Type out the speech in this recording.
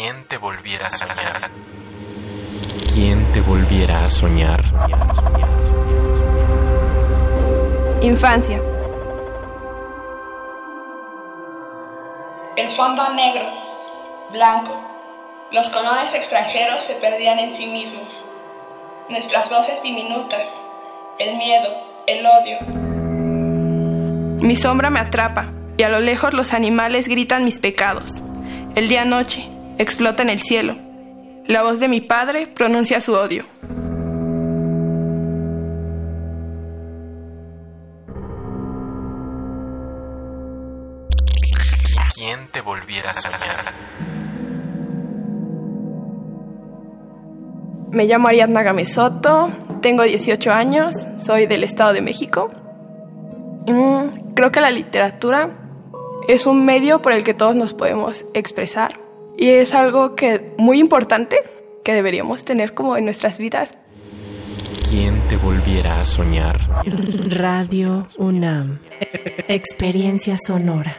¿Quién te volviera a soñar? ¿Quién te volviera a soñar? Infancia. El fondo negro, blanco. Los colores extranjeros se perdían en sí mismos. Nuestras voces diminutas, el miedo, el odio. Mi sombra me atrapa y a lo lejos los animales gritan mis pecados. El día noche explota en el cielo. La voz de mi padre pronuncia su odio. ¿Quién te volviera a soñar? Me llamo Ariadna Gamesoto, tengo 18 años, soy del Estado de México. Mm, creo que la literatura es un medio por el que todos nos podemos expresar y es algo que muy importante que deberíamos tener como en nuestras vidas. ¿Quién te volviera a soñar? Radio UNAM. Experiencia sonora.